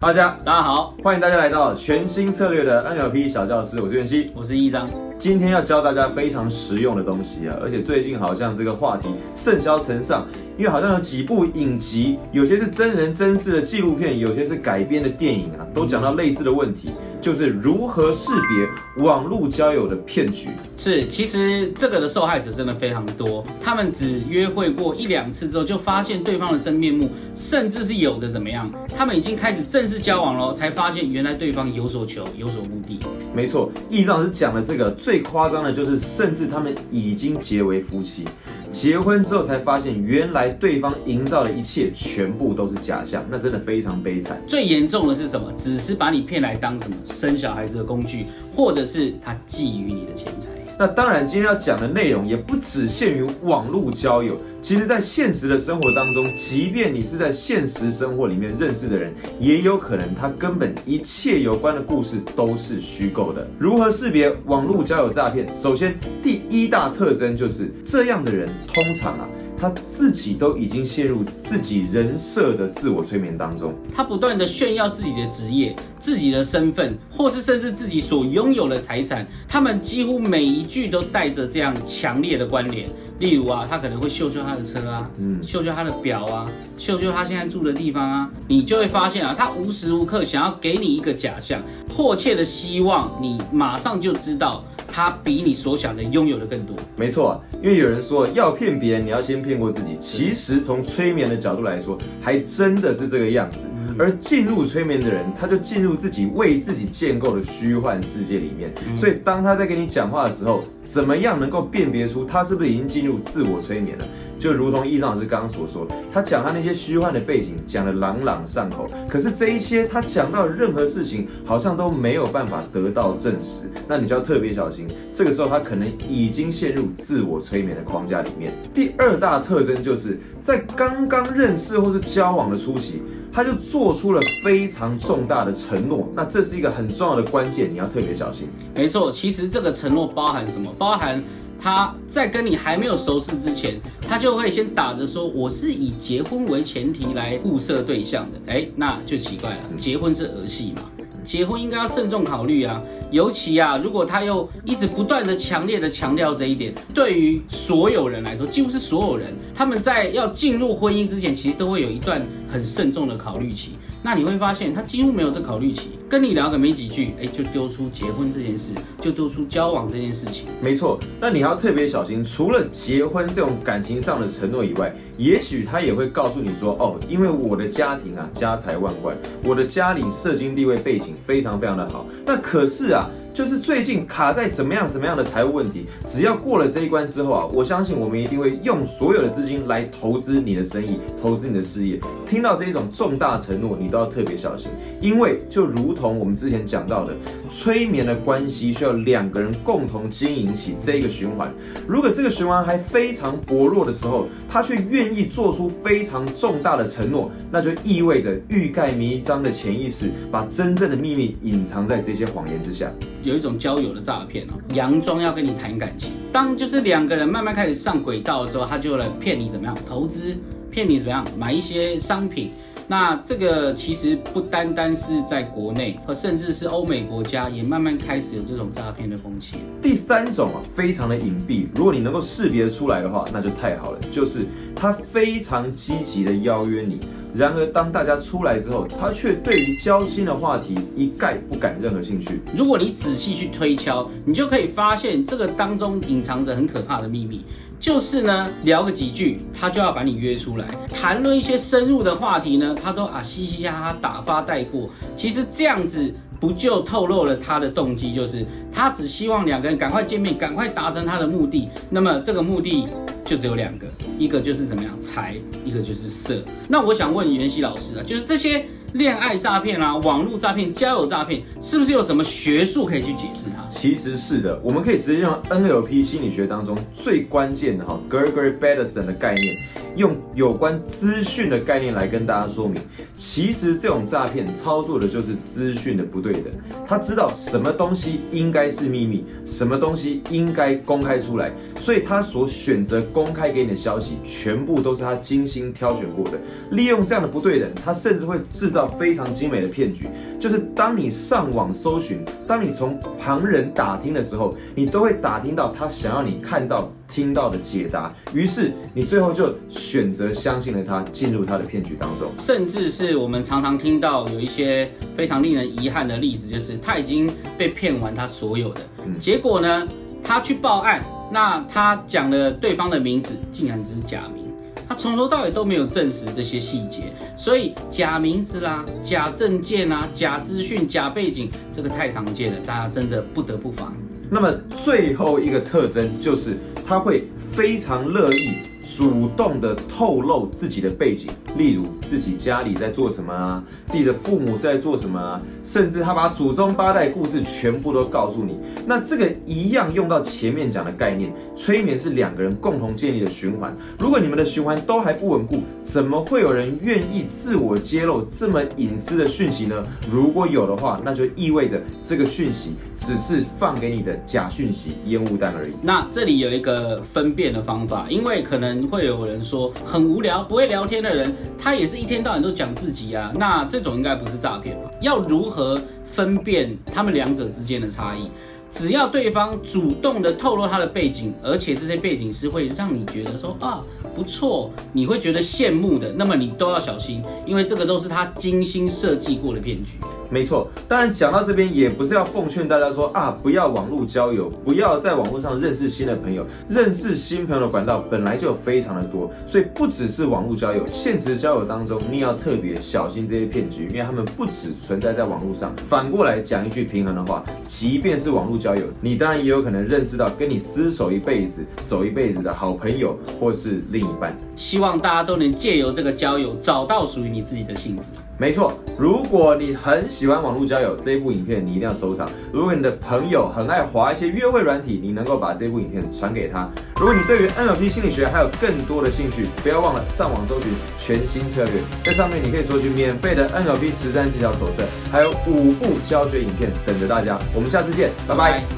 大家大家好，欢迎大家来到全新策略的 NLP 小教室，我是袁熙。我是一张。今天要教大家非常实用的东西啊，而且最近好像这个话题甚嚣尘上，因为好像有几部影集，有些是真人真事的纪录片，有些是改编的电影啊，都讲到类似的问题，就是如何识别网络交友的骗局。是，其实这个的受害者真的非常多，他们只约会过一两次之后，就发现对方的真面目，甚至是有的怎么样，他们已经开始正式交往了，才发现原来对方有所求，有所目的。没错，易丈是讲的这个最夸张的，就是甚至他们已经结为夫妻，结婚之后才发现，原来对方营造的一切全部都是假象，那真的非常悲惨。最严重的是什么？只是把你骗来当什么生小孩子的工具，或者是他觊觎你的钱财。那当然，今天要讲的内容也不只限于网络交友。其实，在现实的生活当中，即便你是在现实生活里面认识的人，也有可能他根本一切有关的故事都是虚构的。如何识别网络交友诈骗？首先，第一大特征就是这样的人通常啊。他自己都已经陷入自己人设的自我催眠当中，他不断的炫耀自己的职业、自己的身份，或是甚至自己所拥有的财产，他们几乎每一句都带着这样强烈的关联。例如啊，他可能会秀秀他的车啊，嗯，秀秀他的表啊，秀秀他现在住的地方啊，你就会发现啊，他无时无刻想要给你一个假象，迫切的希望你马上就知道。他比你所想的拥有的更多，没错，因为有人说要骗别人，你要先骗过自己。其实从催眠的角度来说，还真的是这个样子。而进入催眠的人，他就进入自己为自己建构的虚幻世界里面。所以当他在跟你讲话的时候，怎么样能够辨别出他是不是已经进入自我催眠了？就如同易尚老师刚刚所说，他讲他那些虚幻的背景讲得朗朗上口，可是这一些他讲到的任何事情，好像都没有办法得到证实，那你就要特别小心。这个时候他可能已经陷入自我催眠的框架里面。第二大特征就是在刚刚认识或是交往的初期，他就做出了非常重大的承诺，那这是一个很重要的关键，你要特别小心。没错，其实这个承诺包含什么？包含。他在跟你还没有熟识之前，他就会先打着说我是以结婚为前提来物色对象的，哎，那就奇怪了，结婚是儿戏嘛，结婚应该要慎重考虑啊，尤其啊，如果他又一直不断的强烈的强调这一点，对于所有人来说，几乎是所有人，他们在要进入婚姻之前，其实都会有一段很慎重的考虑期。那你会发现，他几乎没有这考虑期，跟你聊个没几句，哎，就丢出结婚这件事，就丢出交往这件事情。没错，那你要特别小心，除了结婚这种感情上的承诺以外，也许他也会告诉你说，哦，因为我的家庭啊，家财万贯，我的家里社经地位背景非常非常的好。那可是啊。就是最近卡在什么样什么样的财务问题，只要过了这一关之后啊，我相信我们一定会用所有的资金来投资你的生意，投资你的事业。听到这一种重大承诺，你都要特别小心，因为就如同我们之前讲到的，催眠的关系需要两个人共同经营起这个循环。如果这个循环还非常薄弱的时候，他却愿意做出非常重大的承诺，那就意味着欲盖弥彰的潜意识把真正的秘密隐藏在这些谎言之下。有一种交友的诈骗哦，佯装要跟你谈感情，当就是两个人慢慢开始上轨道的时候，他就来骗你怎么样投资，骗你怎么样买一些商品。那这个其实不单单是在国内，和甚至是欧美国家也慢慢开始有这种诈骗的风气。第三种啊，非常的隐蔽，如果你能够识别出来的话，那就太好了。就是他非常积极的邀约你。然而，当大家出来之后，他却对于交心的话题一概不感任何兴趣。如果你仔细去推敲，你就可以发现这个当中隐藏着很可怕的秘密。就是呢，聊个几句，他就要把你约出来，谈论一些深入的话题呢，他都啊嘻嘻哈哈打发带过。其实这样子不就透露了他的动机，就是他只希望两个人赶快见面，赶快达成他的目的。那么这个目的。就只有两个，一个就是怎么样财，一个就是色。那我想问袁熙老师啊，就是这些恋爱诈骗啊、网络诈骗、交友诈骗，是不是有什么学术可以去解释它？其实是的，我们可以直接用 NLP 心理学当中最关键的哈，Gregory Bateson 的概念，用有关资讯的概念来跟大家说明。其实这种诈骗操作的就是资讯的不对对的，他知道什么东西应该是秘密，什么东西应该公开出来，所以他所选择公开给你的消息，全部都是他精心挑选过的。利用这样的不对等，他甚至会制造非常精美的骗局，就是当你上网搜寻，当你从旁人打听的时候，你都会打听到他想要你看到、听到的解答，于是你最后就选择相信了他，进入他的骗局当中。甚至是我们常常听到有一些非常令人遗憾的例子，就是他已经被骗完他所有的，结果呢，他去报案，那他讲了对方的名字，竟然只是假名。他从头到尾都没有证实这些细节，所以假名字啦、假证件啊、假资讯、假背景，这个太常见了，大家真的不得不防。那么最后一个特征就是他会非常乐意。主动的透露自己的背景，例如自己家里在做什么啊，自己的父母在做什么啊，甚至他把祖宗八代故事全部都告诉你。那这个一样用到前面讲的概念，催眠是两个人共同建立的循环。如果你们的循环都还不稳固，怎么会有人愿意自我揭露这么隐私的讯息呢？如果有的话，那就意味着这个讯息只是放给你的假讯息、烟雾弹而已。那这里有一个分辨的方法，因为可能。会有人说很无聊，不会聊天的人，他也是一天到晚都讲自己啊。那这种应该不是诈骗吧？要如何分辨他们两者之间的差异？只要对方主动的透露他的背景，而且这些背景是会让你觉得说啊不错，你会觉得羡慕的，那么你都要小心，因为这个都是他精心设计过的骗局。没错，当然讲到这边也不是要奉劝大家说啊，不要网络交友，不要在网络上认识新的朋友。认识新朋友的管道本来就非常的多，所以不只是网络交友，现实交友当中你要特别小心这些骗局，因为他们不只存在在网络上。反过来讲一句平衡的话，即便是网络交友，你当然也有可能认识到跟你厮守一辈子、走一辈子的好朋友或是另一半。希望大家都能借由这个交友，找到属于你自己的幸福。没错，如果你很喜欢网络交友这部影片，你一定要收藏。如果你的朋友很爱滑一些约会软体，你能够把这部影片传给他。如果你对于 NLP 心理学还有更多的兴趣，不要忘了上网搜寻全新策略，在上面你可以索取免费的 NLP 实战技巧手册，还有五部教学影片等着大家。我们下次见，拜拜。